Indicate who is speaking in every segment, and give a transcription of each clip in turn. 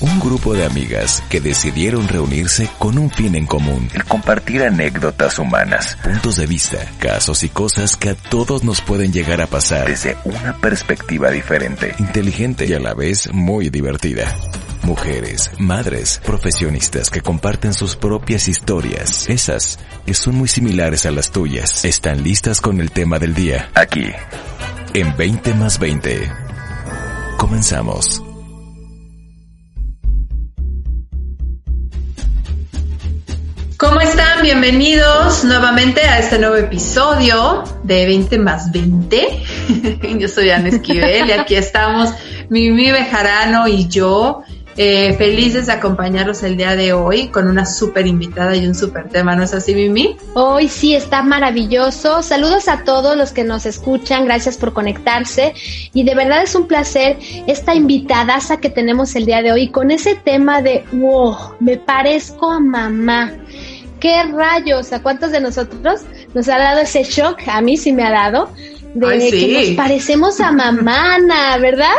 Speaker 1: Un grupo de amigas que decidieron reunirse con un fin en común. El compartir anécdotas humanas, puntos de vista, casos y cosas que a todos nos pueden llegar a pasar desde una perspectiva diferente, inteligente y a la vez muy divertida. Mujeres, madres, profesionistas que comparten sus propias historias, esas que son muy similares a las tuyas, están listas con el tema del día. Aquí, en 20 más 20. Comenzamos.
Speaker 2: ¿Cómo están? Bienvenidos nuevamente a este nuevo episodio de 20 más 20. yo soy Ana Esquivel y aquí estamos Mimi Bejarano y yo eh, felices de acompañarlos el día de hoy con una súper invitada y un súper tema, ¿no es así, Mimi?
Speaker 3: Hoy sí está maravilloso. Saludos a todos los que nos escuchan, gracias por conectarse y de verdad es un placer esta invitadaza que tenemos el día de hoy con ese tema de, wow, me parezco a mamá. ¿Qué rayos? ¿A cuántos de nosotros nos ha dado ese shock? A mí sí me ha dado de que nos parecemos a mamana, ¿verdad?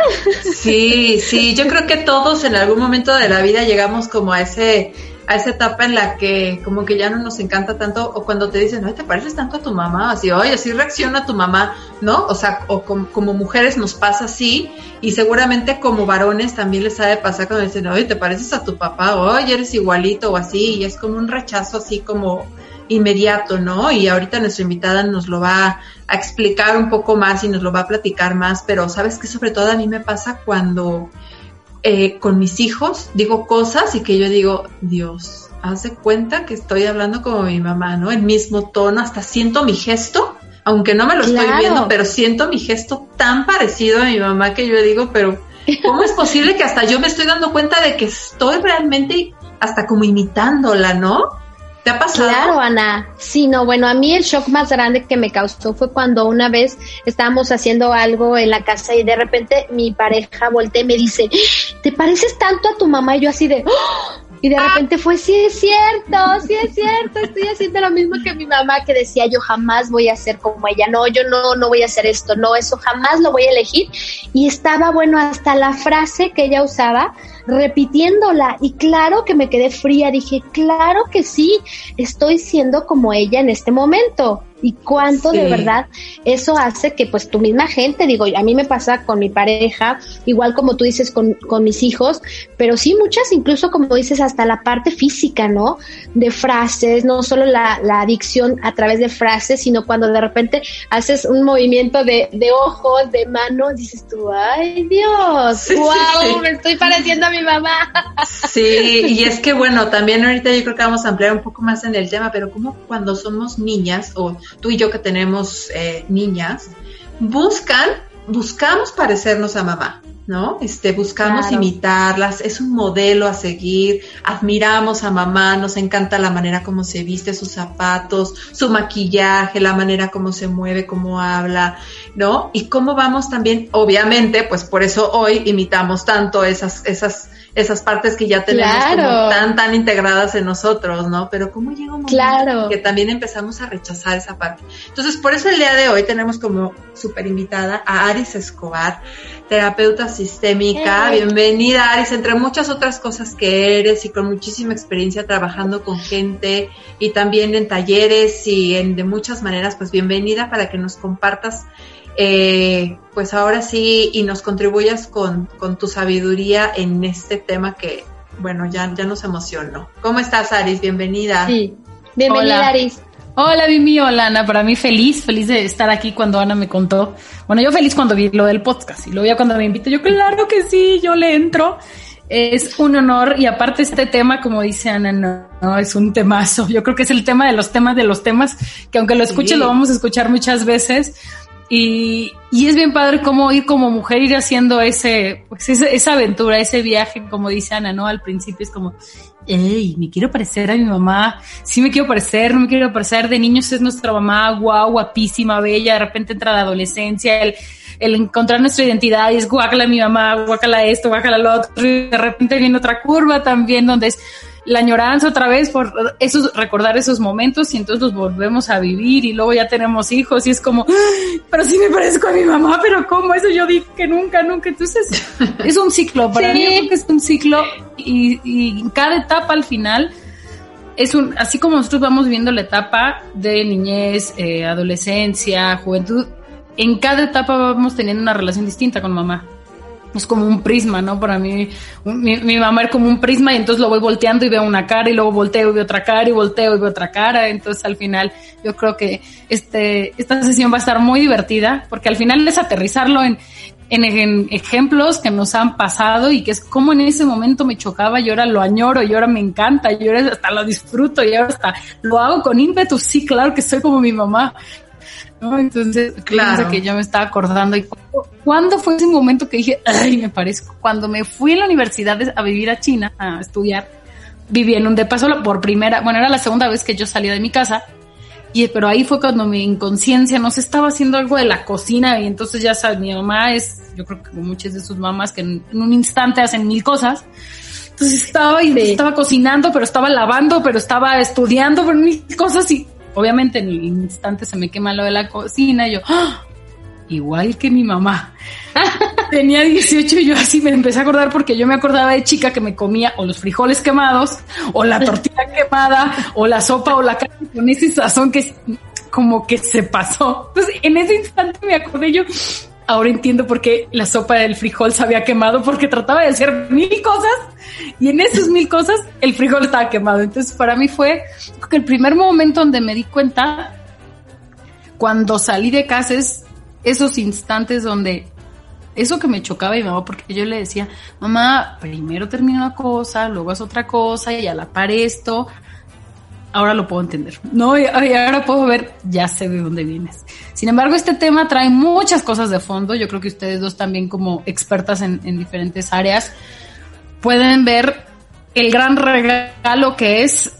Speaker 2: Sí, sí, yo creo que todos en algún momento de la vida llegamos como a ese a esa etapa en la que como que ya no nos encanta tanto o cuando te dicen, ay, te pareces tanto a tu mamá, así, oye, así reacciona tu mamá, ¿no? O sea, o como, mujeres nos pasa así y seguramente como varones también les sabe pasar cuando dicen, oye, te pareces a tu papá, oye, eres igualito o así, y es como un rechazo así como inmediato, ¿no? Y ahorita nuestra invitada nos lo va a explicar un poco más y nos lo va a platicar más, pero sabes que sobre todo a mí me pasa cuando eh, con mis hijos digo cosas y que yo digo, Dios, hace cuenta que estoy hablando como mi mamá, ¿no? El mismo tono, hasta siento mi gesto, aunque no me lo estoy viendo, pero siento mi gesto tan parecido a mi mamá que yo digo, pero ¿cómo es posible que hasta yo me estoy dando cuenta de que estoy realmente hasta como imitándola, ¿no? ¿Te ha pasado?
Speaker 3: Claro, Ana. Sí, no, bueno, a mí el shock más grande que me causó fue cuando una vez estábamos haciendo algo en la casa y de repente mi pareja voltea y me dice, ¿te pareces tanto a tu mamá? Y yo así de, ¡Oh! y de repente fue, sí es cierto, sí es cierto, estoy haciendo lo mismo que mi mamá que decía, yo jamás voy a ser como ella, no, yo no, no voy a hacer esto, no, eso jamás lo voy a elegir. Y estaba, bueno, hasta la frase que ella usaba, repitiéndola. Y claro que me quedé fría, dije, claro que sí, estoy siendo como ella en este momento. Y cuánto de verdad eso hace que pues tu misma gente, digo, a mí me pasa con mi pareja, igual como tú dices con, con mis hijos, pero sí muchas, incluso como dices, hasta la parte física, ¿no? De frases, no solo la, la adicción a través de frases, sino cuando de repente haces un movimiento de, de ojos, de manos, dices tú, ay Dios, wow, me estoy pareciendo a mi mamá.
Speaker 2: Sí, y es que bueno, también ahorita yo creo que vamos a ampliar un poco más en el tema, pero como cuando somos niñas o tú y yo que tenemos eh, niñas, buscan, buscamos parecernos a mamá, ¿no? Este, buscamos imitarlas, es un modelo a seguir, admiramos a mamá, nos encanta la manera como se viste, sus zapatos, su maquillaje, la manera como se mueve, cómo habla, ¿no? Y cómo vamos también, obviamente, pues por eso hoy imitamos tanto esas, esas esas partes que ya tenemos como tan, tan integradas en nosotros, ¿no? Pero cómo llega un momento que también empezamos a rechazar esa parte. Entonces, por eso el día de hoy tenemos como súper invitada a Aris Escobar, terapeuta sistémica. Bienvenida, Aris, entre muchas otras cosas que eres y con muchísima experiencia trabajando con gente y también en talleres y en de muchas maneras, pues bienvenida para que nos compartas eh, pues ahora sí y nos contribuyas con, tu sabiduría en este tema que, bueno, ya, ya nos emocionó. ¿Cómo estás, Aris? Bienvenida.
Speaker 3: Sí, bienvenida,
Speaker 4: hola.
Speaker 3: Aris.
Speaker 4: Hola, Mimi, hola, Ana. Para mí feliz, feliz de estar aquí cuando Ana me contó. Bueno, yo feliz cuando vi lo del podcast y lo vi cuando me invitó. Yo, claro que sí, yo le entro. Es un honor y aparte este tema, como dice Ana, no, es un temazo. Yo creo que es el tema de los temas de los temas que aunque lo escuche lo vamos a escuchar muchas veces y, y, es bien padre cómo ir como mujer, ir haciendo ese, pues esa, aventura, ese viaje, como dice Ana, ¿no? Al principio es como, hey, me quiero parecer a mi mamá, sí me quiero parecer, no me quiero parecer, de niños es nuestra mamá, guau, guapísima, bella, de repente entra la adolescencia, el, el encontrar nuestra identidad y es guácala mi mamá, guácala esto, guácala lo otro, y de repente viene otra curva también donde es, la añoranza otra vez por esos, recordar esos momentos y entonces los volvemos a vivir y luego ya tenemos hijos y es como, pero sí me parezco a mi mamá, pero ¿cómo? Eso yo dije que nunca, nunca. Entonces es un ciclo, para mí creo que es un ciclo y, y cada etapa al final es un, así como nosotros vamos viendo la etapa de niñez, eh, adolescencia, juventud, en cada etapa vamos teniendo una relación distinta con mamá es como un prisma, ¿no? Para mí, mi, mamá es como un prisma y entonces lo voy volteando y veo una cara y luego volteo y veo otra cara y volteo y veo otra cara. Entonces al final yo creo que este, esta sesión va a estar muy divertida porque al final es aterrizarlo en, en, ejemplos que nos han pasado y que es como en ese momento me chocaba y ahora lo añoro y ahora me encanta y ahora hasta lo disfruto y ahora hasta lo hago con ímpetu. Sí, claro que soy como mi mamá. Entonces, claro que yo me estaba acordando. ¿Y cuándo fue ese momento que dije, ay, me parezco? Cuando me fui a la universidad a vivir a China a estudiar, viví en un depa solo por primera, bueno, era la segunda vez que yo salía de mi casa. Y, pero ahí fue cuando mi inconsciencia no se estaba haciendo algo de la cocina y entonces ya sabes, mi mamá es, yo creo que como muchas de sus mamás que en, un instante hacen mil cosas. Entonces estaba y estaba cocinando, pero estaba lavando, pero estaba estudiando, por mil cosas y obviamente en el instante se me quema lo de la cocina y yo, ¡ah! igual que mi mamá. Tenía 18 y yo así me empecé a acordar porque yo me acordaba de chica que me comía o los frijoles quemados o la tortilla quemada o la sopa o la carne con ese sazón que como que se pasó. Entonces en ese instante me acordé yo, ahora entiendo por qué la sopa del frijol se había quemado porque trataba de hacer mil cosas y en esas mil cosas el frijol estaba quemado. Entonces para mí fue el primer momento donde me di cuenta cuando salí de casa es esos instantes donde eso que me chocaba mi mamá, porque yo le decía, mamá, primero termina una cosa, luego es otra cosa, y a la par esto, ahora lo puedo entender, ¿no? Y, ahora puedo ver, ya sé de dónde vienes. Sin embargo, este tema trae muchas cosas de fondo, yo creo que ustedes dos también como expertas en, en diferentes áreas, pueden ver el gran regalo que es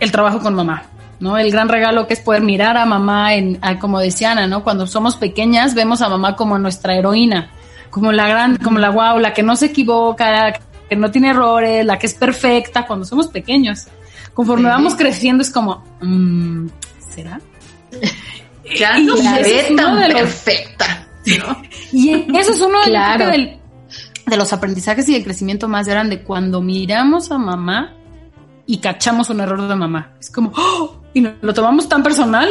Speaker 4: el trabajo con mamá. ¿no? El gran regalo que es poder mirar a mamá en, como decía Ana, ¿no? Cuando somos pequeñas vemos a mamá como nuestra heroína, como la gran, como la guau, la que no se equivoca, que no tiene errores, la que es perfecta cuando somos pequeños. Conforme vamos creciendo es como, mm, ¿será?
Speaker 2: Ya no se tan perfecta.
Speaker 4: y eso es uno de, de los aprendizajes y el crecimiento más grande. Cuando miramos a mamá y cachamos un error de mamá. Es como, ¡oh! y lo tomamos tan personal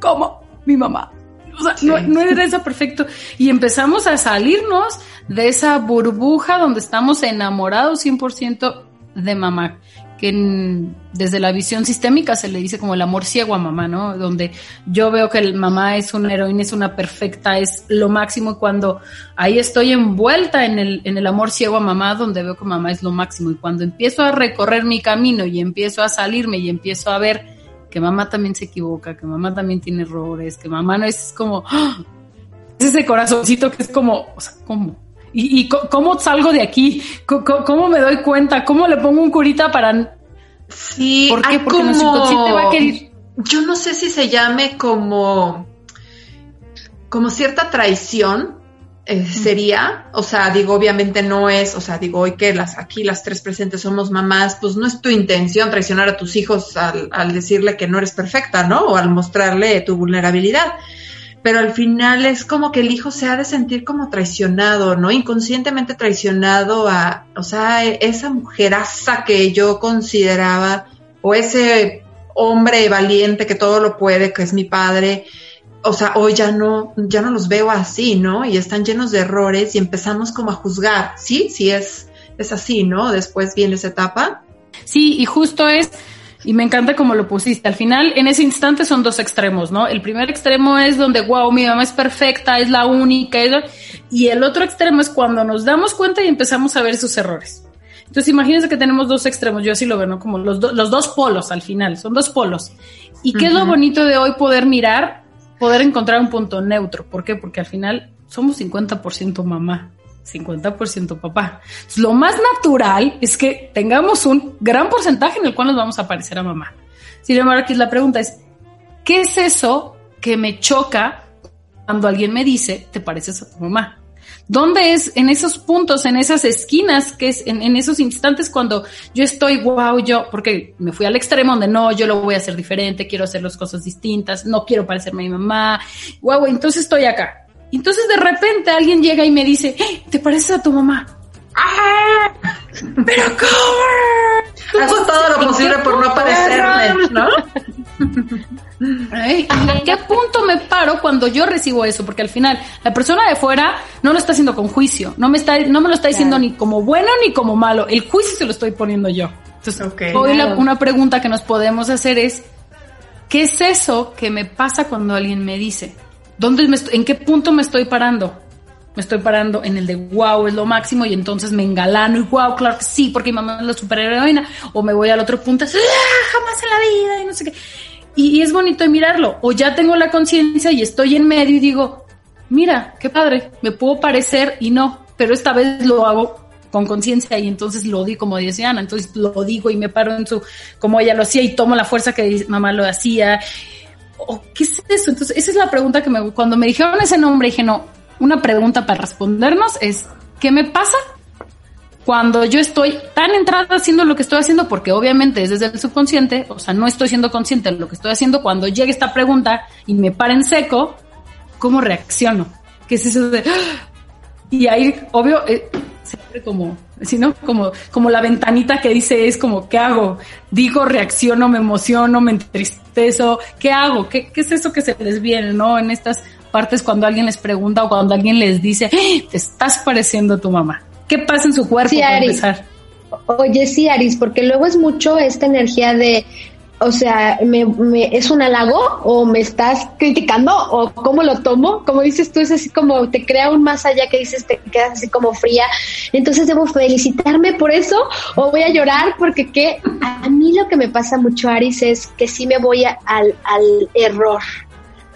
Speaker 4: como mi mamá. O sea, no, no era eso perfecto. Y empezamos a salirnos de esa burbuja donde estamos enamorados 100% de mamá que desde la visión sistémica se le dice como el amor ciego a mamá, ¿no? Donde yo veo que el mamá es una heroína, es una perfecta, es lo máximo y cuando ahí estoy envuelta en el, en el amor ciego a mamá, donde veo que mamá es lo máximo y cuando empiezo a recorrer mi camino y empiezo a salirme y empiezo a ver que mamá también se equivoca, que mamá también tiene errores, que mamá no es como, ¡ah! es ese corazoncito que es como, o sea, ¿cómo? ¿Y, cómo salgo de aquí? ¿Cómo, me doy cuenta? ¿Cómo le pongo un curita para...
Speaker 2: Sí, ¿Por qué? Porque como... va a querer... Yo no sé si se llame como... como cierta traición, eh, sería, o sea, digo, obviamente no es, o sea, digo, hoy que las aquí las tres presentes somos mamás, pues no es tu intención traicionar a tus hijos al, al decirle que no eres perfecta, ¿no? O al mostrarle tu vulnerabilidad pero al final es como que el hijo se ha de sentir como traicionado, ¿no? Inconscientemente traicionado a, o sea, esa mujeraza que yo consideraba, o ese hombre valiente que todo lo puede, que es mi padre, o sea, hoy ya no, ya no los veo así, ¿no? Y están llenos de errores y empezamos como a juzgar, ¿sí? Sí es, es así, ¿no? Después viene esa etapa.
Speaker 4: Sí, y justo es y me encanta cómo lo pusiste. Al final, en ese instante son dos extremos, ¿no? El primer extremo es donde, wow, mi mamá es perfecta, es la única. Y el otro extremo es cuando nos damos cuenta y empezamos a ver sus errores. Entonces, imagínense que tenemos dos extremos. Yo así lo veo, ¿no? Como los, los dos polos al final. Son dos polos. ¿Y qué es lo bonito de hoy poder mirar? Poder encontrar un punto neutro. ¿Por qué? Porque al final somos 50% mamá. 50% papá. lo más natural es que tengamos un gran porcentaje en el cual nos vamos a parecer a mamá. Sin embargo, aquí la pregunta es, ¿qué es eso que me choca cuando alguien me dice, te pareces a tu mamá? ¿Dónde es en esos puntos, en esas esquinas, que es en, en, esos instantes cuando yo estoy, wow, yo, porque me fui al extremo donde no, yo lo voy a hacer diferente, quiero hacer las cosas distintas, no quiero parecerme a mi mamá, wow, entonces estoy acá. Entonces de repente alguien llega y me dice, hey, ¿te pareces a tu mamá? ¡Ah! ¡Pero cómo!
Speaker 2: Hago todo lo posible por no parecerme, ¿no?
Speaker 4: ¿Y ¿En qué punto me paro cuando yo recibo eso? Porque al final, la persona de fuera no lo está haciendo con juicio, no me, está, no me lo está diciendo ni como bueno ni como malo, el juicio se lo estoy poniendo yo. Entonces, hoy una pregunta que nos podemos hacer es, ¿qué es eso que me pasa cuando alguien me dice? ¿Dónde me ¿En qué punto me estoy parando? me estoy parando en el de wow, es lo máximo y entonces me engalano y wow, claro que sí, porque mamá es la superheroína, o me voy al otro punto, ¡Ah, jamás en la vida y no sé qué. Y, es bonito mirarlo, o ya tengo la conciencia y estoy en medio y digo, mira, qué padre, me puedo parecer y no, pero esta vez lo hago con conciencia y entonces lo digo como decía Ana, entonces lo digo y me paro en su, como ella lo hacía y tomo la fuerza que mamá lo hacía. ¿O qué es eso? Entonces, esa es la pregunta que me, cuando me dijeron ese nombre, dije, no, una pregunta para respondernos es, ¿qué me pasa cuando yo estoy tan entrada haciendo lo que estoy haciendo? Porque obviamente es desde el subconsciente, o sea, no estoy siendo consciente de lo que estoy haciendo. Cuando llegue esta pregunta y me para en seco, ¿cómo reacciono? ¿Qué es eso de...? Y ahí, obvio, eh, se abre como, sino como, como la ventanita que dice es como, ¿qué hago? Digo, reacciono, me emociono, me entristezo, ¿qué hago? ¿Qué, qué es eso que se les viene, no? En estas partes cuando alguien les pregunta o cuando alguien les dice, ¡Eh! te estás pareciendo a tu mamá. ¿Qué pasa en su cuerpo para empezar?
Speaker 3: Oye, sí, Aris, porque luego es mucho esta energía de, o sea, me, ¿es un halago o me estás criticando o cómo lo tomo? Como dices tú, es así como te crea un más allá que dices, te quedas así como fría. Entonces, ¿debo felicitarme por eso o voy a llorar? Porque que a mí lo que me pasa mucho, Aris, es que sí me voy al, al error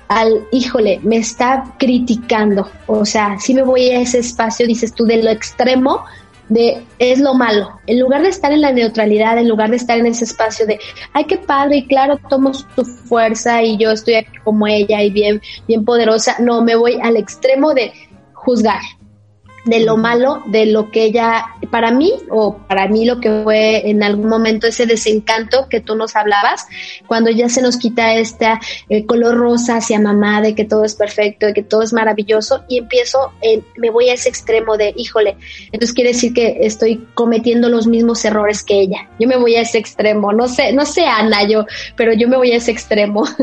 Speaker 3: al, híjole, me está criticando. O sea, si me voy a ese espacio, dices tú, de lo extremo, de es lo malo. En lugar de estar en la neutralidad, en lugar de estar en ese espacio de, ay, qué padre, y claro, tomo tu fuerza y yo estoy aquí como ella y bien, bien poderosa. No, me voy al extremo de juzgar, de lo malo, de lo que ella, para mí, o para mí lo que fue en algún momento ese desencanto que tú nos hablabas, cuando ya se nos quita este color rosa hacia mamá, de que todo es perfecto, de que todo es maravilloso, y empiezo, me voy a ese extremo de, híjole, entonces quiere decir que estoy cometiendo los mismos errores que ella. Yo me voy a ese extremo, no sé, no sé, Ana, yo, pero yo me voy a ese extremo.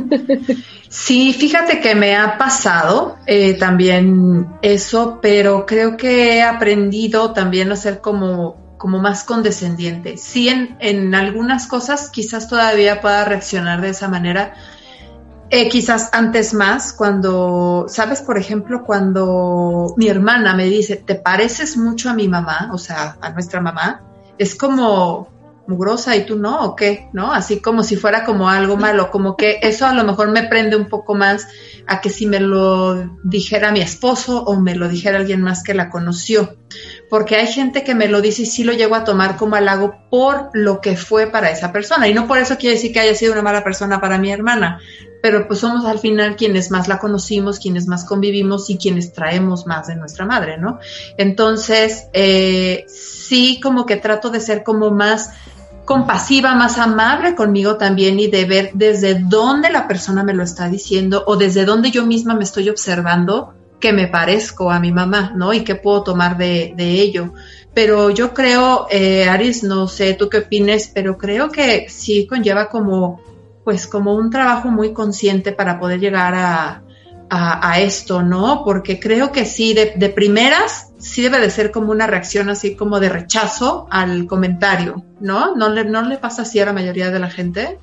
Speaker 2: Sí, fíjate que me ha pasado eh, también eso, pero creo que he aprendido también a ser como, como más condescendiente. Sí, en, en algunas cosas quizás todavía pueda reaccionar de esa manera, eh, quizás antes más, cuando, sabes, por ejemplo, cuando mi hermana me dice, te pareces mucho a mi mamá, o sea, a nuestra mamá, es como, mugrosa y tú no, o qué, ¿no? Así como si fuera como algo malo, como que eso a lo mejor me prende un poco más a que si me lo dijera mi esposo o me lo dijera alguien más que la conoció. Porque hay gente que me lo dice y sí lo llego a tomar como halago por lo que fue para esa persona. Y no por eso quiere decir que haya sido una mala persona para mi hermana, pero pues somos al final quienes más la conocimos, quienes más convivimos y quienes traemos más de nuestra madre, ¿no? Entonces, eh, sí como que trato de ser como más compasiva, más amable conmigo también y de ver desde dónde la persona me lo está diciendo o desde dónde yo misma me estoy observando que me parezco a mi mamá, ¿no? Y qué puedo tomar de, ello. Pero yo creo, eh, Aris, no sé tú qué opines, pero creo que sí conlleva como, pues como un trabajo muy consciente para poder llegar a, a, esto, ¿no? Porque creo que sí, de, primeras, sí debe de ser como una reacción así como de rechazo al comentario, ¿no? ¿No le, pasa así a la mayoría de la gente?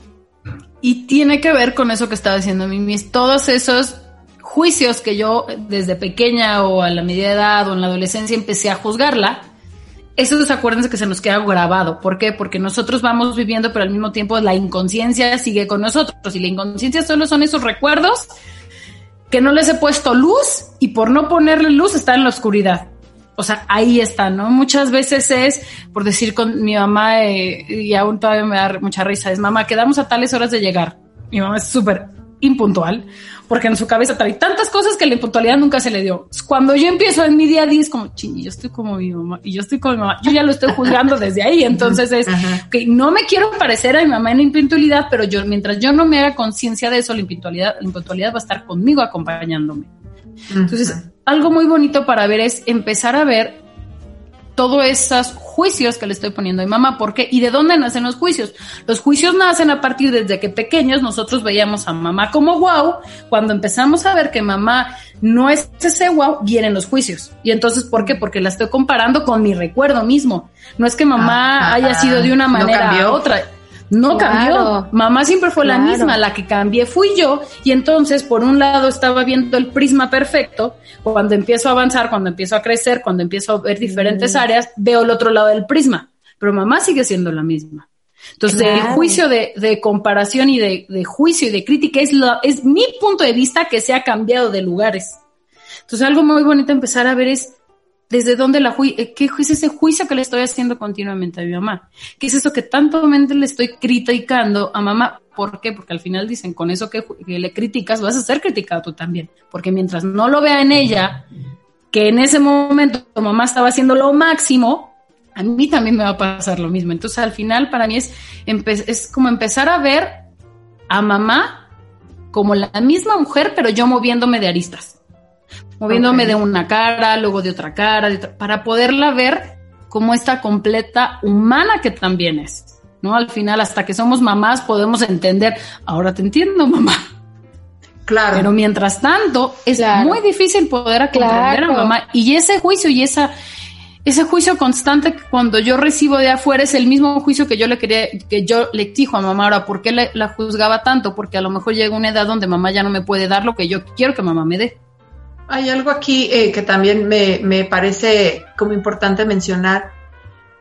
Speaker 4: Y tiene que ver con eso que estaba diciendo Mimis, todos esos juicios que yo desde pequeña o a la media edad o en la adolescencia empecé a juzgarla, esos acuérdense que se nos queda grabado. ¿Por qué? Porque nosotros vamos viviendo, pero al mismo tiempo la inconsciencia sigue con nosotros y la inconsciencia solo son esos recuerdos que no les he puesto luz y por no ponerle luz está en la oscuridad. O sea, ahí está, ¿no? Muchas veces es, por decir con mi mamá, eh, y aún todavía me da mucha risa, es mamá, quedamos a tales horas de llegar. Mi mamá es súper impuntual, porque en su cabeza trae tantas cosas que la impuntualidad nunca se le dio. Cuando yo empiezo en mi día a día es como, ching, yo estoy como mi mamá y yo estoy como mi mamá, yo ya lo estoy juzgando desde ahí, entonces es que no me quiero parecer a mi mamá en impuntualidad, pero yo mientras yo no me haga conciencia de eso, la impuntualidad, la impuntualidad va a estar conmigo acompañándome. Entonces, algo muy bonito para ver es empezar a ver todos esos juicios que le estoy poniendo a mi mamá. ¿Por qué? ¿Y de dónde nacen los juicios? Los juicios nacen a partir desde que pequeños nosotros veíamos a mamá como wow. Cuando empezamos a ver que mamá no es ese wow, vienen los juicios. Y entonces, ¿por qué? Porque la estoy comparando con mi recuerdo mismo. No es que mamá ah, haya sido de una manera u otra. No cambió. Mamá siempre fue la misma. La que cambié fui yo. Y entonces, por un lado, estaba viendo el prisma perfecto. Cuando empiezo a avanzar, cuando empiezo a crecer, cuando empiezo a ver diferentes mm. áreas, veo el otro lado del prisma. Pero mamá sigue siendo la misma. Entonces, el juicio de, de comparación y de, de, juicio y de crítica es, lo, es mi punto de vista que se ha cambiado de lugares. Entonces, algo muy bonito empezar a ver es desde dónde la eh, qué es ese juicio que le estoy haciendo continuamente a mi mamá, qué es eso que tanto le estoy criticando a mamá, ¿por qué? Porque al final dicen, con eso que, le criticas vas a ser criticado tú también, porque mientras no lo vea en ella, que en ese momento tu mamá estaba haciendo lo máximo, a mí también me va a pasar lo mismo. Entonces al final para mí es, es como empezar a ver a mamá como la misma mujer, pero yo moviéndome de aristas moviéndome de una cara, luego de otra cara, para poderla ver como esta completa humana que también es. ¿no? Al final, hasta que somos mamás, podemos entender, ahora te entiendo, mamá. Claro. Pero mientras tanto, es muy difícil poder comprender a mamá. Y ese juicio y esa, ese juicio constante que cuando yo recibo de afuera es el mismo juicio que yo le quería, que yo le exijo a mamá. Ahora, ¿por qué la juzgaba tanto? Porque a lo mejor llega una edad donde mamá ya no me puede dar lo que yo quiero que mamá me dé.
Speaker 2: Hay algo aquí eh, que también me, parece como importante mencionar,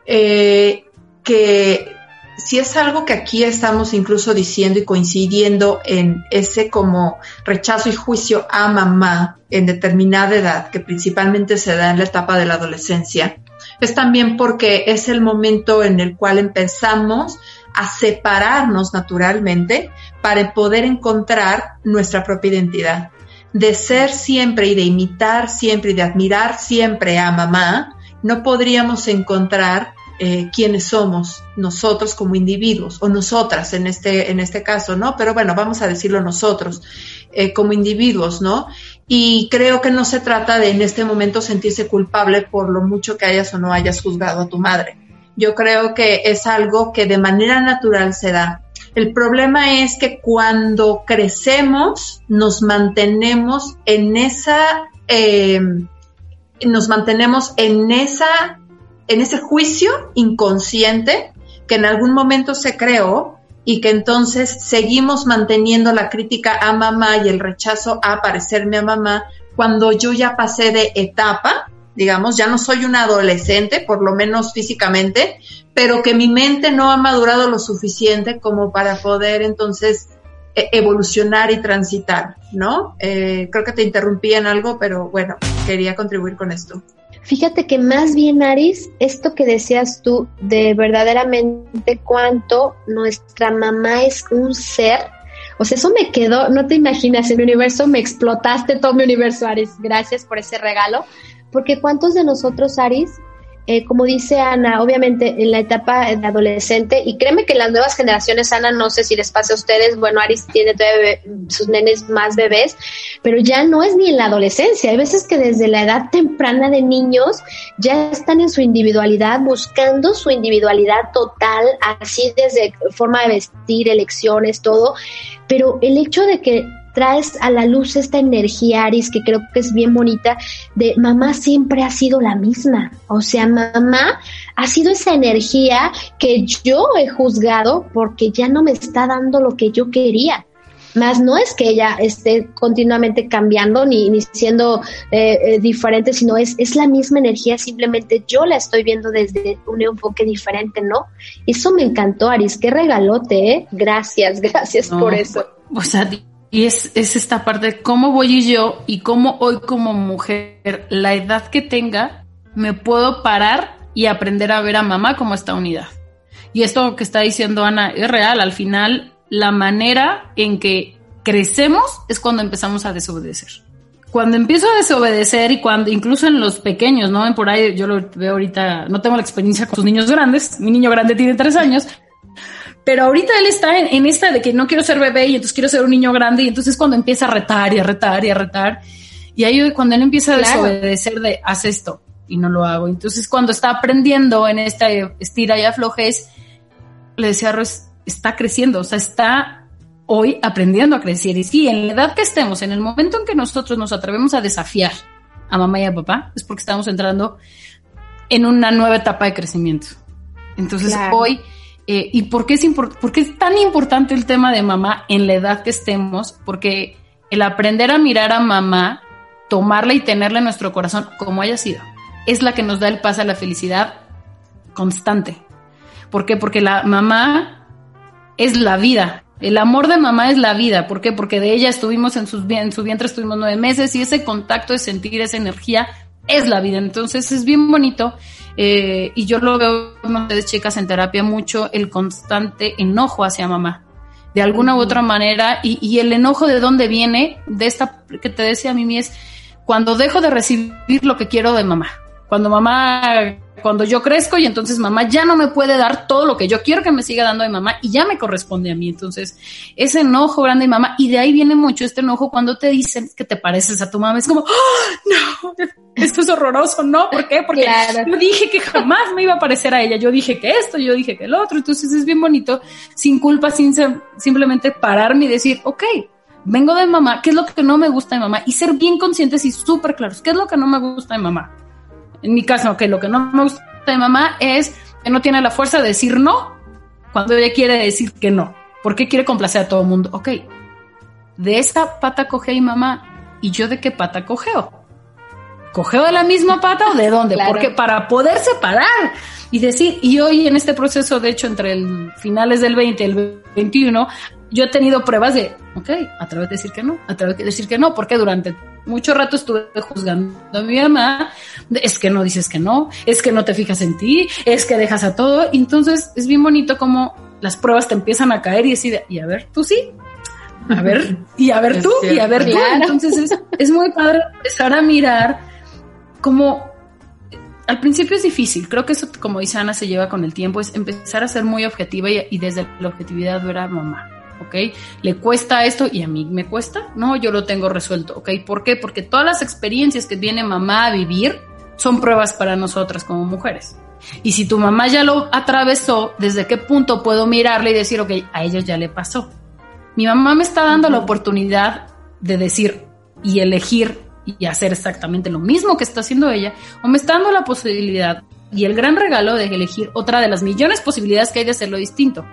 Speaker 2: eh, que si es algo que aquí estamos incluso diciendo y coincidiendo en ese como rechazo y juicio a mamá en determinada edad, que principalmente se da en la etapa de la adolescencia, es también porque es el momento en el cual empezamos a separarnos naturalmente para poder encontrar nuestra propia identidad de ser siempre y de imitar siempre y de admirar siempre a mamá, no podríamos encontrar eh, quiénes somos nosotros como individuos o nosotras en este, en este caso, ¿no? Pero bueno, vamos a decirlo nosotros eh, como individuos, ¿no? Y creo que no se trata de en este momento sentirse culpable por lo mucho que hayas o no hayas juzgado a tu madre. Yo creo que es algo que de manera natural se da el problema es que cuando crecemos nos mantenemos en esa, eh, nos mantenemos en esa, en ese juicio inconsciente que en algún momento se creó y que entonces seguimos manteniendo la crítica a mamá y el rechazo a parecerme a mamá cuando yo ya pasé de etapa digamos, ya no soy una adolescente, por lo menos físicamente, pero que mi mente no ha madurado lo suficiente como para poder entonces e, evolucionar y transitar, ¿no? Eh, creo que te interrumpí en algo, pero bueno, quería contribuir con esto.
Speaker 3: Fíjate que más bien, Aris, esto que decías tú de verdaderamente cuánto nuestra mamá es un ser, o sea, eso me quedó, no te imaginas, en mi universo me explotaste todo mi universo, Aris, gracias por ese regalo, porque cuántos de nosotros, Aris, eh, como dice Ana, obviamente en la etapa de adolescente, y créeme que las nuevas generaciones, Ana, no sé si les pasa a ustedes, bueno, Aris tiene sus nenes más bebés, pero ya no es ni en la adolescencia, hay veces que desde la edad temprana de niños ya están en su individualidad, buscando su individualidad total, así desde forma de vestir, elecciones, todo, pero el hecho de que traes a la luz esta energía, Aris, que creo que es bien bonita, de mamá siempre ha sido la misma. O sea, mamá ha sido esa energía que yo he juzgado porque ya no me está dando lo que yo quería. Más no es que ella esté continuamente cambiando ni, ni siendo eh, eh, diferente, sino es, es la misma energía, simplemente yo la estoy viendo desde un enfoque diferente, ¿no? Eso me encantó, Aris, qué regalote, ¿eh? Gracias, gracias por eso.
Speaker 4: O sea, y es, es esta parte de cómo voy yo y cómo hoy como mujer, la edad que tenga, me puedo parar y aprender a ver a mamá como esta unidad. Y esto que está diciendo Ana es real. Al final, la manera en que crecemos es cuando empezamos a desobedecer. Cuando empiezo a desobedecer y cuando, incluso en los pequeños, ¿no? Por ahí yo lo veo ahorita, no tengo la experiencia con sus niños grandes, mi niño grande tiene tres años, pero ahorita él está en, esta de que no quiero ser bebé y entonces quiero ser un niño grande y entonces cuando empieza a retar y a retar y a retar y ahí cuando él empieza a desobedecer de haz esto y no lo hago. Entonces cuando está aprendiendo en esta estira y aflojez, le decía Ross, está creciendo, o sea, está hoy aprendiendo a crecer. Y sí, en la edad que estemos, en el momento en que nosotros nos atrevemos a desafiar a mamá y a papá, es porque estamos entrando en una nueva etapa de crecimiento. Entonces hoy, eh, ¿y por qué, es por qué es tan importante el tema de mamá en la edad que estemos? Porque el aprender a mirar a mamá, tomarla y tenerla en nuestro corazón como haya sido, es la que nos da el paso a la felicidad constante. ¿Por qué? Porque la mamá es la vida, el amor de mamá es la vida. ¿Por qué? Porque de ella estuvimos en, en su vientre, estuvimos nueve meses y ese contacto de sentir esa energía es la vida. Entonces es bien bonito. Eh, y yo lo veo con ustedes, chicas, en terapia mucho el constante enojo hacia mamá. De alguna u otra manera. Y, y el enojo de dónde viene, de esta que te decía a mí, es cuando dejo de recibir lo que quiero de mamá. Cuando mamá cuando yo crezco y entonces mamá ya no me puede dar todo lo que yo quiero que me siga dando de mamá y ya me corresponde a mí. Entonces, ese enojo grande de mamá, y de ahí viene mucho este enojo cuando te dicen que te pareces a tu mamá. Es como, ¡Oh, no, esto es horroroso, ¿no? ¿Por qué? Porque yo dije que jamás me iba a parecer a ella. Yo dije que esto, yo dije que el otro. Entonces es bien bonito, sin culpa, sin simplemente pararme y decir, ok, vengo de mamá, ¿qué es lo que no me gusta de mamá? Y ser bien conscientes y súper claros, ¿qué es lo que no me gusta de mamá? En mi caso, que lo que no me gusta de mamá es que no tiene la fuerza de decir no cuando ella quiere decir que no. ¿Por qué quiere complacer a todo el mundo? Ok, de esa pata coge mi mamá y yo de qué pata cogeo. ¿Cogeo de la misma pata o de dónde? Porque para poder separar y decir, y hoy en este proceso, de hecho, entre el finales del 20 y el 21, yo he tenido pruebas de, ok, a través de decir que no, a través de decir que no, porque durante mucho rato estuve juzgando a mi mamá, es que no dices que no, es que no te fijas en ti, es que dejas a todo. Y entonces es bien bonito como las pruebas te empiezan a caer y decir, y a ver, tú sí, a ver, y a ver tú, y a ver tú. Entonces es, es muy padre empezar a mirar como al principio es difícil, creo que eso, como dice Ana, se lleva con el tiempo, es empezar a ser muy objetiva y, y desde la objetividad ver a mamá. ¿Ok? Le cuesta esto y a mí me cuesta, no, yo lo tengo resuelto, ¿ok? ¿Por qué? Porque todas las experiencias que viene mamá a vivir son pruebas para nosotras como mujeres. Y si tu mamá ya lo atravesó, ¿desde qué punto puedo mirarle y decir, ok, a ella ya le pasó? Mi mamá me está dando la oportunidad de decir y elegir y hacer exactamente lo mismo que está haciendo ella, o me está dando la posibilidad y el gran regalo de elegir otra de las millones de posibilidades que hay de hacerlo distinto.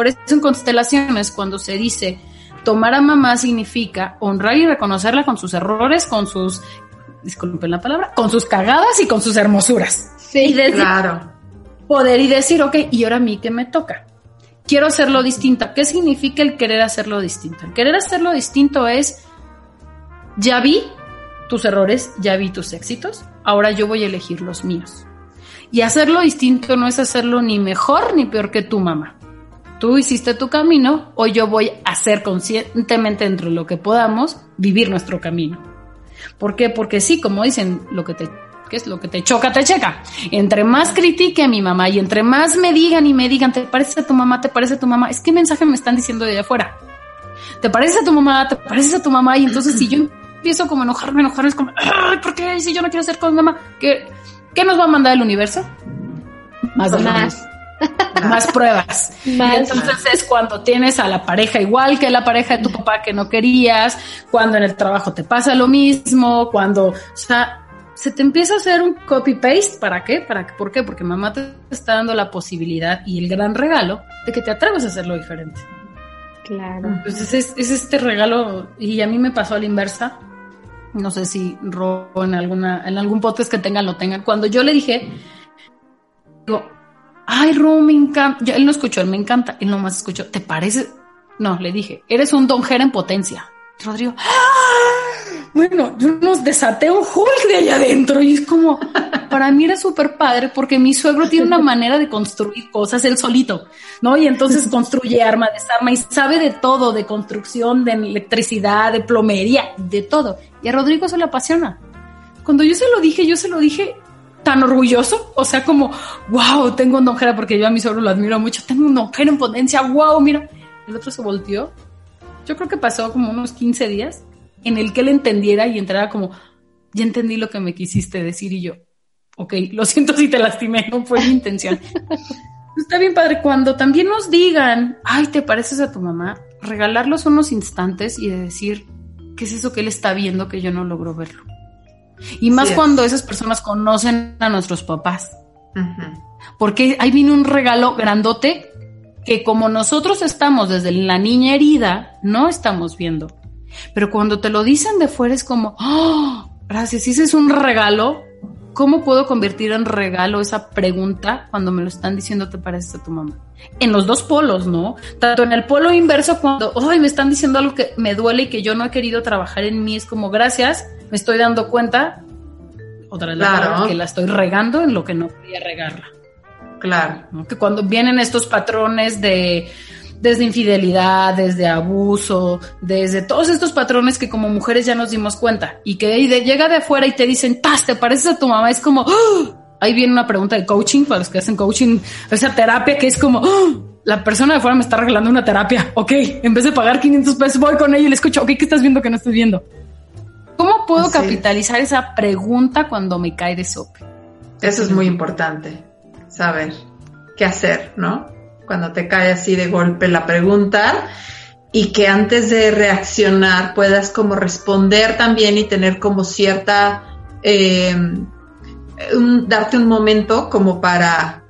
Speaker 4: Por eso en constelaciones, cuando se dice tomar a mamá significa honrar y reconocerla con sus errores, con sus, disculpen la palabra, con sus cagadas y con sus hermosuras.
Speaker 2: Sí, claro.
Speaker 4: Poder y decir, ok, ¿y ahora a mí qué me toca? Quiero hacerlo distinto. ¿Qué significa el querer hacerlo distinto? El querer hacerlo distinto es, ya vi tus errores, ya vi tus éxitos, ahora yo voy a elegir los míos. Y hacerlo distinto no es hacerlo ni mejor ni peor que tu mamá tú hiciste tu camino, hoy yo voy a hacer conscientemente dentro de lo que podamos vivir nuestro camino. ¿Por qué? Porque sí, como dicen, lo que te ¿qué es lo que te choca, te checa. Entre más critique a mi mamá y entre más me digan y me digan, ¿te parece a tu mamá? ¿Te parece a tu mamá? Es que mensaje me están diciendo de afuera. ¿Te parece a tu mamá? ¿Te parece a tu mamá? Y entonces si yo empiezo como a enojarme, enojarme, es como, Ay, ¿por qué? Si yo no quiero ser con mi mamá, ¿qué, ¿qué nos va a mandar el universo? Más, más más pruebas. entonces es cuando tienes a la pareja igual que la pareja de tu papá que no querías, cuando en el trabajo te pasa lo mismo, cuando, o sea, se te empieza a hacer un copy-paste. ¿Para qué? ¿Para qué? ¿Por qué? Porque mamá te está dando la posibilidad y el gran regalo de que te atreves a hacerlo diferente.
Speaker 3: Claro.
Speaker 4: Entonces es, es este regalo, y a mí me pasó a la inversa. No sé si Ro en alguna, en algún podcast que tengan lo tengan. Cuando yo le dije, digo, ay, Ru, me encanta. él no escuchó, él me encanta. Él nomás escuchó, ¿te parece? No, le dije, eres un don en potencia. Rodrigo, ¡Ah! bueno, yo nos desaté un Hulk de allá adentro y es como, para mí era súper padre porque mi suegro tiene una manera de construir cosas él solito, ¿no? Y entonces construye arma, desarma y sabe de todo, de construcción, de electricidad, de plomería, de todo. Y a Rodrigo se le apasiona. Cuando yo se lo dije, yo se lo dije tan orgulloso, o sea, como, wow, tengo un donjera porque yo a mi suegro lo admiro mucho, tengo un donjera en potencia, wow, mira. El otro se volteó. Yo creo que pasó como unos 15 días en el que él entendiera y entrara como, ya entendí lo que me quisiste decir y yo, ok, lo siento si te lastimé, no fue mi intención. Está bien padre cuando también nos digan, ay, te pareces a tu mamá, regalarlos unos instantes y de decir, ¿qué es eso que él está viendo que yo no logro verlo? Y más cuando esas personas conocen a nuestros papás. Porque ahí viene un regalo grandote que como nosotros estamos desde la niña herida, no estamos viendo. Pero cuando te lo dicen de fuera es como, oh, gracias, ese es un regalo, ¿cómo puedo convertir en regalo esa pregunta cuando me lo están diciendo te pareces a tu mamá? En los dos polos, ¿no? Tanto en el polo inverso, cuando, ay, me están diciendo algo que me duele y que yo no he querido trabajar en mí, es como, gracias, me estoy dando cuenta, otra vez la que la estoy regando en lo que no quería regarla.
Speaker 2: Claro.
Speaker 4: Que cuando vienen estos patrones de desde infidelidad, desde abuso, desde todos estos patrones que como mujeres ya nos dimos cuenta y que llega de afuera y te dicen, ¡tas! ¿Te pareces a tu mamá? Es como, ¡Ah! ahí viene una pregunta de coaching para los que hacen coaching, esa terapia que es como, ¡Ah! la persona de afuera me está regalando una terapia, ok, en vez de pagar 500 pesos voy con ella y le escucho, ok, ¿qué estás viendo que no estoy viendo? ¿Cómo puedo capitalizar esa pregunta cuando me cae de sope?
Speaker 2: Eso es muy importante, saber qué hacer, ¿no? Cuando te cae así de golpe la pregunta y que antes de reaccionar puedas como responder también y tener como cierta, eh, darte un momento como para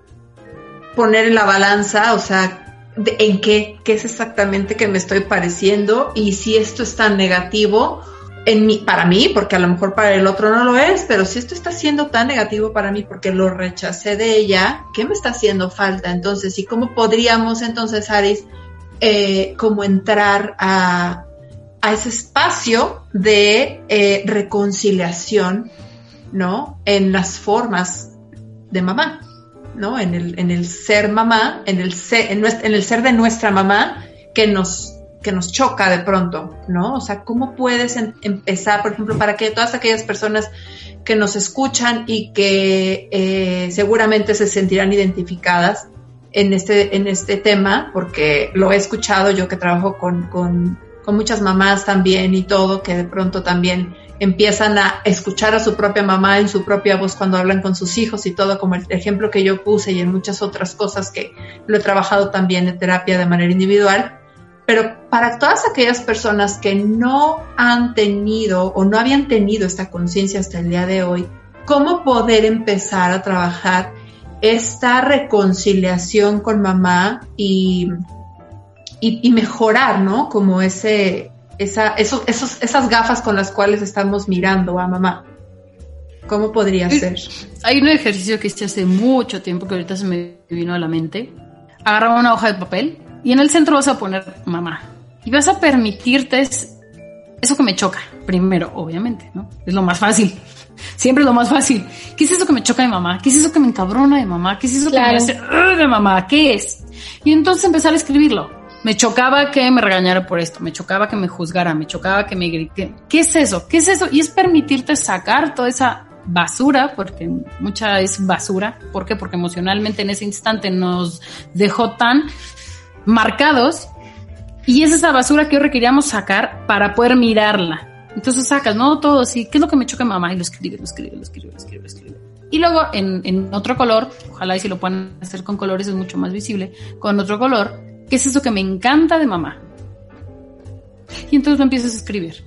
Speaker 2: poner en la balanza, o sea, en qué, qué es exactamente que me estoy pareciendo y si esto es tan negativo para mí, porque a lo mejor para el otro no lo es, pero si esto está siendo tan negativo para mí porque lo rechacé de ella, ¿qué me está haciendo falta entonces? ¿Y cómo podríamos entonces, Aris, eh, entrar a, ese espacio de eh, reconciliación, ¿no? En las formas de mamá, ¿no? En el, ser mamá, en el ser de nuestra mamá que nos que nos choca de pronto, ¿no? O sea, ¿cómo puedes em-, empezar, por ejemplo, para que todas aquellas personas que nos escuchan y que eh, seguramente se sentirán identificadas en este, en este tema, porque lo he escuchado yo que trabajo con, con, con muchas mamás también y todo, que de pronto también empiezan a escuchar a su propia mamá en su propia voz cuando hablan con sus hijos y todo, como el ejemplo que yo puse y en muchas otras cosas que lo he trabajado también en terapia de manera individual pero para todas aquellas personas que no han tenido o no habían tenido esta conciencia hasta el día de hoy, ¿cómo poder empezar a trabajar esta reconciliación con mamá y, y, mejorar, ¿no? Como ese, esa, esos, esas gafas con las cuales estamos mirando a mamá. ¿Cómo podría ser?
Speaker 4: Hay un ejercicio que hice hace mucho tiempo que ahorita se me vino a la mente. Agarra una hoja de papel y en el centro vas a poner mamá. Y vas a permitirte eso que me choca, primero, obviamente, ¿no? Es lo más fácil. Siempre lo más fácil. ¿Qué es eso que me choca de mamá? ¿Qué es eso que me encabrona de mamá? ¿Qué es eso que me hace de mamá? ¿Qué es? Y entonces empezar a escribirlo. Me chocaba que me regañara por esto, me chocaba que me juzgara, me chocaba que me grite. ¿Qué es eso? ¿Qué es eso? Y es permitirte sacar toda esa basura, porque mucha es basura. ¿Por qué? Porque emocionalmente en ese instante nos dejó tan marcados y es esa basura que hoy requeríamos sacar para poder mirarla. Entonces sacas, no todo así, ¿qué es lo que me choca mamá? Y lo escribe, lo escribe, lo escribe, lo escribe, lo escribe. Y luego en, en otro color, ojalá y si lo puedan hacer con colores es mucho más visible, con otro color, ¿qué es eso que me encanta de mamá? Y entonces lo empiezas a escribir.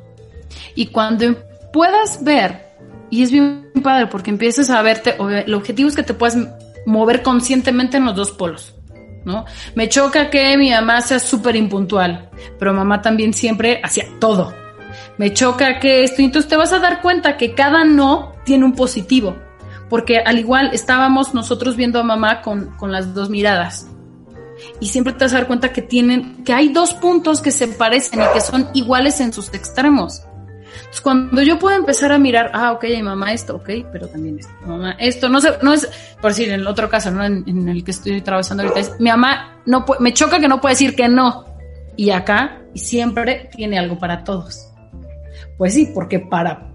Speaker 4: Y cuando puedas ver, y es bien padre porque empiezas a verte, el objetivo es que te puedas mover conscientemente en los dos polos. ¿No? Me choca que mi mamá sea súper impuntual, pero mamá también siempre hacía todo. Me choca que esto, entonces te vas a dar cuenta que cada no tiene un positivo, porque al igual estábamos nosotros viendo a mamá con, con las dos miradas. Y siempre te vas a dar cuenta que tienen, que hay dos puntos que se parecen y que son iguales en sus extremos. Cuando yo puedo empezar a mirar, ah, ok, mamá esto, ok, pero también esto, mamá esto, no sé, no es, por decir, en el otro caso, ¿no? En, el que estoy trabajando ahorita, es, mi mamá no me choca que no puede decir que no. Y acá, siempre tiene algo para todos. Pues sí, porque para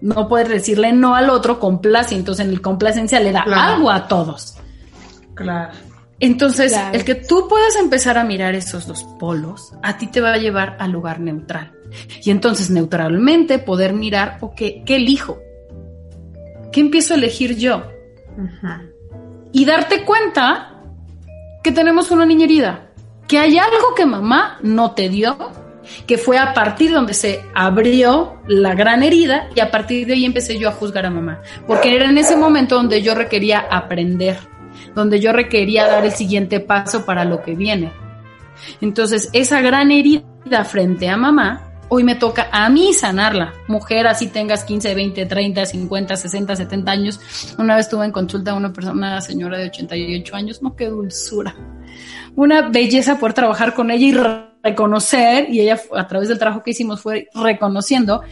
Speaker 4: no poder decirle no al otro, complace, entonces en el complacencia le da algo a todos.
Speaker 2: Claro.
Speaker 4: Entonces, el que tú puedas empezar a mirar esos dos polos, a ti te va a llevar al lugar neutral. Y entonces, neutralmente, poder mirar, ok, ¿qué elijo? ¿Qué empiezo a elegir yo? Y darte cuenta que tenemos una niña herida, que hay algo que mamá no te dio, que fue a partir de donde se abrió la gran herida y a partir de ahí empecé yo a juzgar a mamá, porque era en ese momento donde yo requería aprender, donde yo requería dar el siguiente paso para lo que viene. Entonces, esa gran herida frente a mamá hoy me toca a mí sanarla. Mujer, así tengas 15, 20, 30, 50, 60, 70 años. Una vez tuve en consulta a una persona, una señora de 88 años, no, qué dulzura. Una belleza poder trabajar con ella y reconocer, y ella a través del trabajo que hicimos fue reconociendo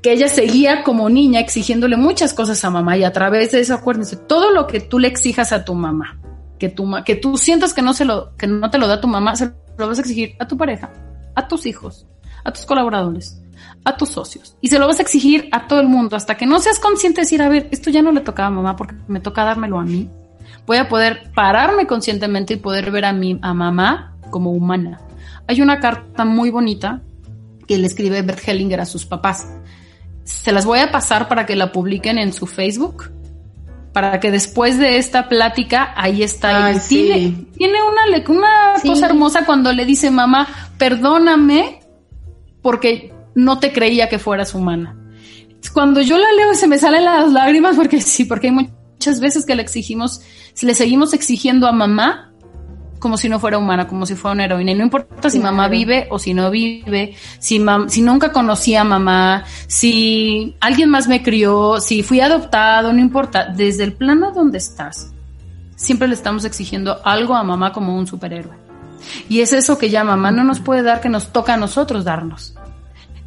Speaker 4: que ella seguía como niña exigiéndole muchas cosas a mamá y a través de eso acuérdense, todo lo que tú le exijas a tu mamá, que tú, que tú sientas que no, se lo, que no te lo da tu mamá, se lo vas a exigir a tu pareja, a tus hijos, a tus colaboradores, a tus socios. Y se lo vas a exigir a todo el mundo hasta que no seas consciente de decir, a ver, esto ya no le tocaba a mamá porque me toca dármelo a mí. Voy a poder pararme conscientemente y poder ver a mí, a mamá como humana. Hay una carta muy bonita que le escribe Bert Hellinger a sus papás. Se las voy a pasar para que la publiquen en su Facebook para que después de esta plática, ahí está. tiene, tiene, una, una cosa hermosa cuando le dice, mamá, perdóname porque no te creía que fueras humana. Cuando yo la leo se me salen las lágrimas porque sí, porque hay muchas veces que le exigimos, le seguimos exigiendo a mamá como si no fuera humana, como si fuera una heroína. Y no importa si mamá vive o si no vive, si, si nunca conocí a mamá, si alguien más me crió, si fui adoptado, no importa. Desde el plano donde estás, siempre le estamos exigiendo algo a mamá como un superhéroe. Y es eso que ya mamá no nos puede dar, que nos toca a nosotros darnos.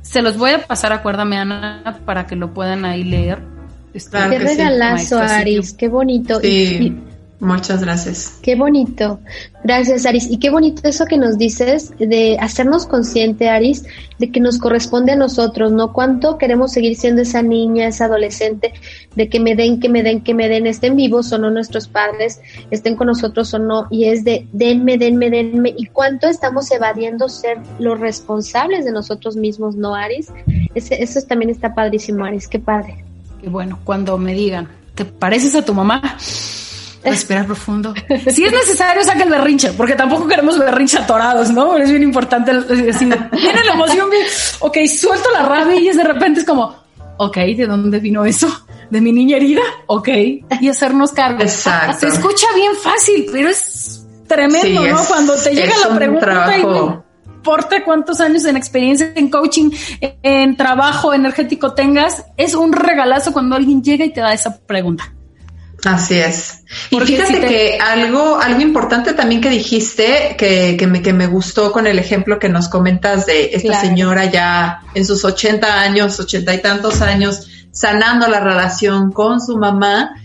Speaker 4: Se los voy a pasar, acuérdame, Ana, para que lo puedan ahí leer.
Speaker 3: qué regalazo, Aris, qué bonito.
Speaker 2: Muchas gracias.
Speaker 3: Qué bonito. Gracias, Aris. Y qué bonito eso que nos dices de hacernos consciente, Aris, de que nos corresponde a nosotros, ¿no? Cuánto queremos seguir siendo esa niña, esa adolescente, de que me den, que me den, que me den, estén vivos o no nuestros padres, estén con nosotros o no, y es de denme, denme, denme. Y cuánto estamos evadiendo ser los responsables de nosotros mismos, ¿no, Aris? Ese, eso también está padrísimo, Aris. Qué padre.
Speaker 4: Y bueno, cuando me digan, ¿te pareces a tu mamá? Respirar profundo. Si es necesario, saca el berrinche, porque tampoco queremos berrinche atorados, ¿no? Es bien importante decir, tiene la emoción bien, ok, suelto la rabia y es de repente es como, ok, ¿de dónde vino eso? ¿De mi niña herida? Ok, y hacernos cargo. Exacto. Se escucha bien fácil, pero es tremendo, ¿no? Cuando te llega la pregunta y no importa cuántos años en experiencia en coaching, en trabajo energético tengas, es un regalazo cuando alguien llega y te da esa pregunta.
Speaker 2: Así es. Y fíjate que algo, algo importante también que dijiste, que, que, me, que me gustó con el ejemplo que nos comentas de esta señora ya en sus 80 años, ochenta y tantos años, sanando la relación con su mamá,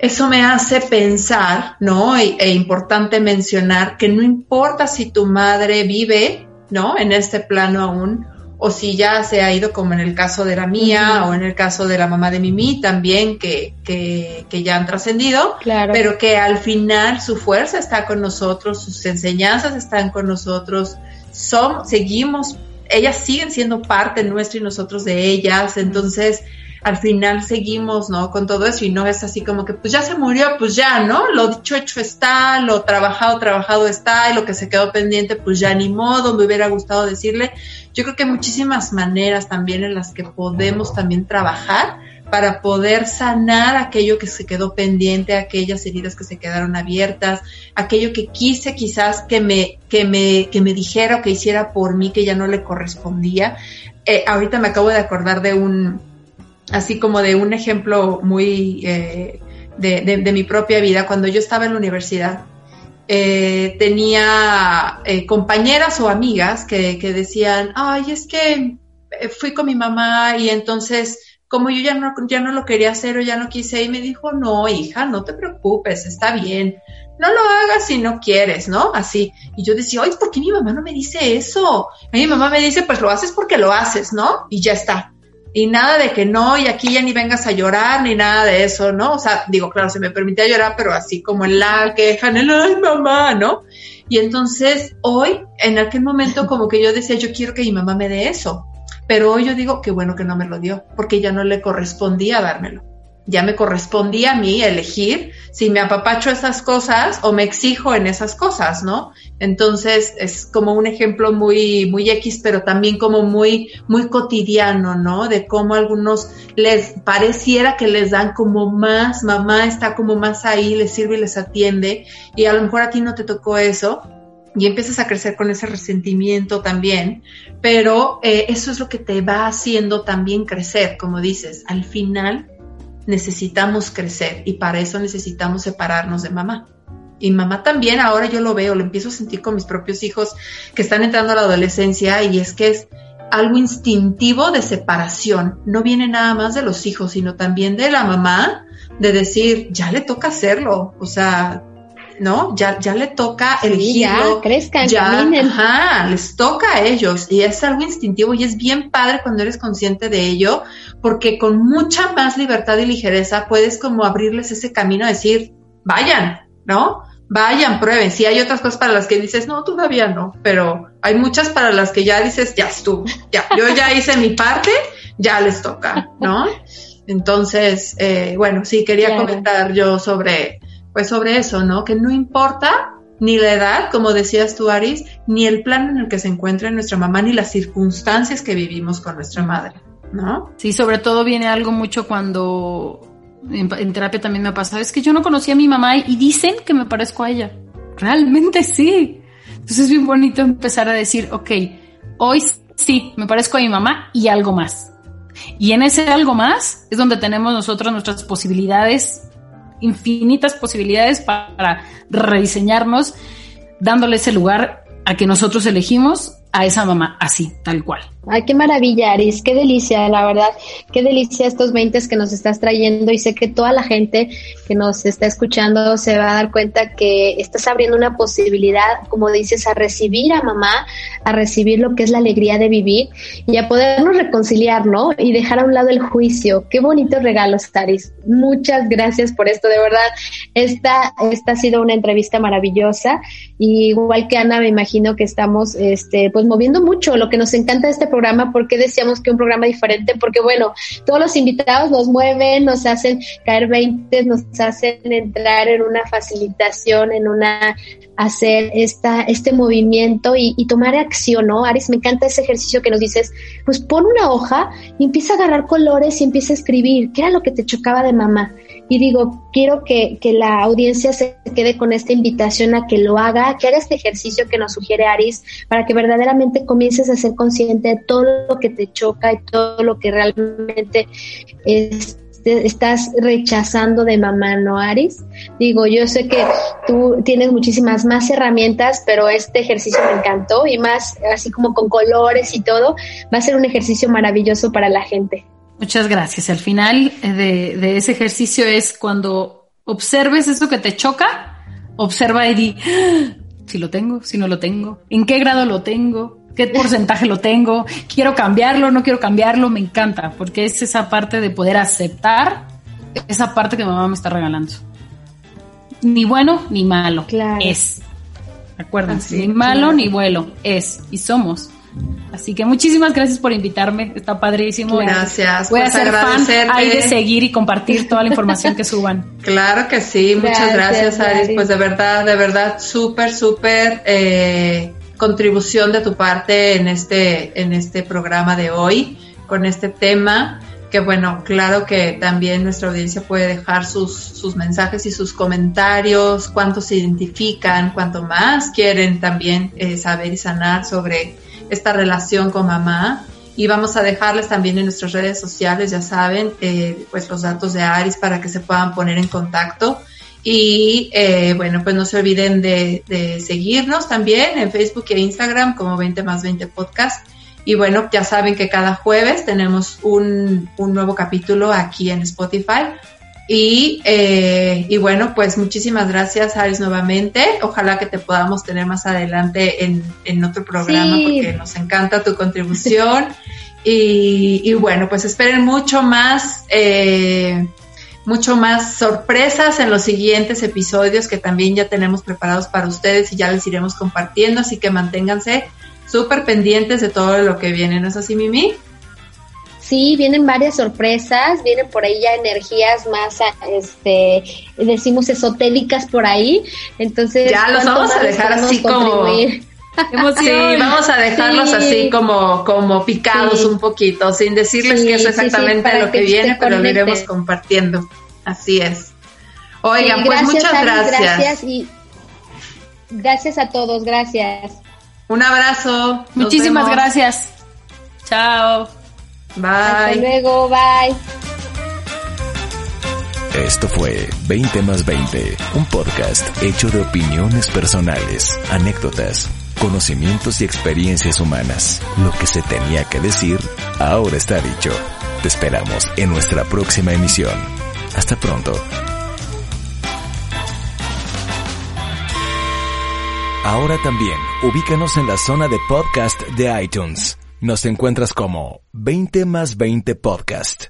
Speaker 2: eso me hace pensar, ¿no? E, e importante mencionar que no importa si tu madre vive, ¿no? En este plano aún, o si ya se ha ido como en el caso de la mía o en el caso de la mamá de Mimi también que, que, que ya han trascendido, pero que al final su fuerza está con nosotros, sus enseñanzas están con nosotros, son, seguimos, ellas siguen siendo parte nuestra y nosotros de ellas, entonces al final seguimos, ¿no? Con todo eso y no es así como que, pues ya se murió, pues ya, ¿no? Lo dicho hecho está, lo trabajado, trabajado está y lo que se quedó pendiente, pues ya ni modo, me hubiera gustado decirle. Yo creo que hay muchísimas maneras también en las que podemos también trabajar para poder sanar aquello que se quedó pendiente, aquellas heridas que se quedaron abiertas, aquello que quise quizás que me, que me, que me dijera o que hiciera por mí que ya no le correspondía. Eh, ahorita me acabo de acordar de un, así como de un ejemplo muy eh, de, mi propia vida, cuando yo estaba en la universidad, eh, tenía eh, compañeras o amigas que, decían, ay, es que eh, fui con mi mamá y entonces como yo ya no, ya no lo quería hacer o ya no quise y me dijo, no, hija, no te preocupes, está bien, no lo hagas si no quieres, ¿no? Así. Y yo decía, oye, ¿por qué mi mamá no me dice eso? A mi mamá me dice, pues lo haces porque lo haces, ¿no? Y ya está. Y nada de que no, y aquí ya ni vengas a llorar, ni nada de eso, ¿no? O sea, digo, claro, se me permitía llorar, pero así como en la queja, en el, ay, mamá, ¿no? Y entonces, hoy, en aquel momento, como que yo decía, yo quiero que mi mamá me dé eso pero hoy yo digo que bueno que no me lo dio, porque ya no le correspondía dármelo. Ya me correspondía a mí elegir si me apapacho esas cosas o me exijo en esas cosas, ¿no? Entonces es como un ejemplo muy, muy X, pero también como muy, muy cotidiano, ¿no? De cómo algunos les pareciera que les dan como más, mamá está como más ahí, les sirve y les atiende, y a lo mejor a ti no te tocó eso, y empiezas a crecer con ese resentimiento también, pero eh, eso es lo que te va haciendo también crecer, como dices, al final necesitamos crecer y para eso necesitamos separarnos de mamá. Y mamá también, ahora yo lo veo, lo empiezo a sentir con mis propios hijos que están entrando a la adolescencia y es que es algo instintivo de separación. No viene nada más de los hijos, sino también de la mamá, de decir, ya le toca hacerlo. O sea, ¿no? Ya, ya le toca elegirlo.
Speaker 3: ya, crezcan,
Speaker 2: ya, ajá, les toca a ellos y es algo instintivo y es bien padre cuando eres consciente de ello porque con mucha más libertad y ligereza puedes como abrirles ese camino a decir, vayan, ¿no? Vayan, prueben. Si hay otras cosas para las que dices, no, todavía no, pero hay muchas para las que ya dices, ya estuvo, ya, yo ya hice mi parte, ya les toca, ¿no? Entonces, eh, bueno, sí, quería comentar yo sobre pues sobre eso, ¿no? Que no importa ni la edad, como decías tú, Aris, ni el plan en el que se encuentre nuestra mamá, ni las circunstancias que vivimos con nuestra madre, ¿no?
Speaker 4: Sí, sobre todo viene algo mucho cuando en, terapia también me ha pasado, es que yo no conocía a mi mamá y dicen que me parezco a ella. Realmente sí. Entonces es bien bonito empezar a decir, ok, hoy sí, me parezco a mi mamá y algo más. Y en ese algo más es donde tenemos nosotros nuestras posibilidades infinitas posibilidades para rediseñarnos, dándole ese lugar a que nosotros elegimos a esa mamá así, tal cual.
Speaker 3: Ay, qué maravilla, Aris, qué delicia, la verdad, qué delicia estos 20 que nos estás trayendo y sé que toda la gente que nos está escuchando se va a dar cuenta que estás abriendo una posibilidad, como dices, a recibir a mamá, a recibir lo que es la alegría de vivir y a podernos reconciliar, ¿no? Y dejar a un lado el juicio. Qué bonitos regalos, Aris. Muchas gracias por esto, de verdad. Esta, esta ha sido una entrevista maravillosa y igual que Ana, me imagino que estamos, este, pues moviendo mucho. Lo que nos encanta de este programa, ¿por qué decíamos que un programa diferente? Porque bueno, todos los invitados nos mueven, nos hacen caer 20, nos hacen entrar en una facilitación, en una hacer esta, este movimiento y, tomar acción, ¿no? Aris, me encanta ese ejercicio que nos dices, pues pon una hoja y empieza a agarrar colores y empieza a escribir, ¿qué era lo que te chocaba de mamá? Y digo, quiero que, que la audiencia se quede con esta invitación a que lo haga, que haga este ejercicio que nos sugiere Aris, para que verdaderamente comiences a ser consciente de todo lo que te choca y todo lo que realmente es estás rechazando de mamá, ¿no, Aris? Digo, yo sé que tú tienes muchísimas más herramientas, pero este ejercicio me encantó y más así como con colores y todo, va a ser un ejercicio maravilloso para la gente.
Speaker 4: Muchas gracias. Al final eh, de, de ese ejercicio es cuando observes eso que te choca, observa y di, ah, si lo tengo, si no lo tengo, en qué grado lo tengo, qué porcentaje lo tengo, quiero cambiarlo, no quiero cambiarlo, me encanta, porque es esa parte de poder aceptar esa parte que mamá me está regalando. Ni bueno ni malo, es. Acuérdense, ni malo ni bueno, es y somos. Así que muchísimas gracias por invitarme, está padrísimo.
Speaker 2: Gracias.
Speaker 4: Voy a ser fan hay de seguir y compartir toda la información que suban.
Speaker 2: Claro que sí, muchas gracias, Aris. Pues de verdad, de verdad, súper, súper eh, contribución de tu parte en este, en este programa de hoy, con este tema, que bueno, claro que también nuestra audiencia puede dejar sus, sus mensajes y sus comentarios, cuántos se identifican, cuánto más quieren también eh, saber y sanar sobre esta relación con mamá. Y vamos a dejarles también en nuestras redes sociales, ya saben, eh, pues los datos de Aris para que se puedan poner en contacto y eh, bueno, pues no se olviden de, seguirnos también en Facebook e Instagram como 20 más 20 podcast. Y bueno, ya saben que cada jueves tenemos un, un nuevo capítulo aquí en Spotify. Y, eh, y bueno, pues muchísimas gracias, Aris, nuevamente. Ojalá que te podamos tener más adelante en, en otro programa porque nos encanta tu contribución. y, y, bueno, pues esperen mucho más, eh, mucho más sorpresas en los siguientes episodios que también ya tenemos preparados para ustedes y ya les iremos compartiendo. Así que manténganse súper pendientes de todo lo que viene, ¿no es así, Mimi?
Speaker 3: Sí, vienen varias sorpresas, vienen por ahí ya energías más, este, decimos esotéricas por ahí, entonces...
Speaker 2: Ya los vamos a dejar así como... sí, vamos a dejarlos así como, como picados un poquito, sin decirles que es exactamente lo que, viene, pero lo iremos compartiendo. Así es. Oigan, pues muchas gracias. Gracias
Speaker 3: y gracias a todos, gracias.
Speaker 2: Un abrazo.
Speaker 4: Muchísimas gracias. Chao.
Speaker 2: Bye.
Speaker 3: Hasta luego, bye.
Speaker 1: Esto fue 20 más 20, un podcast hecho de opiniones personales, anécdotas, conocimientos y experiencias humanas. Lo que se tenía que decir, ahora está dicho. Te esperamos en nuestra próxima emisión. Hasta pronto. Ahora también, ubícanos en la zona de podcast de iTunes. Nos encuentras como 20 más 20 podcast.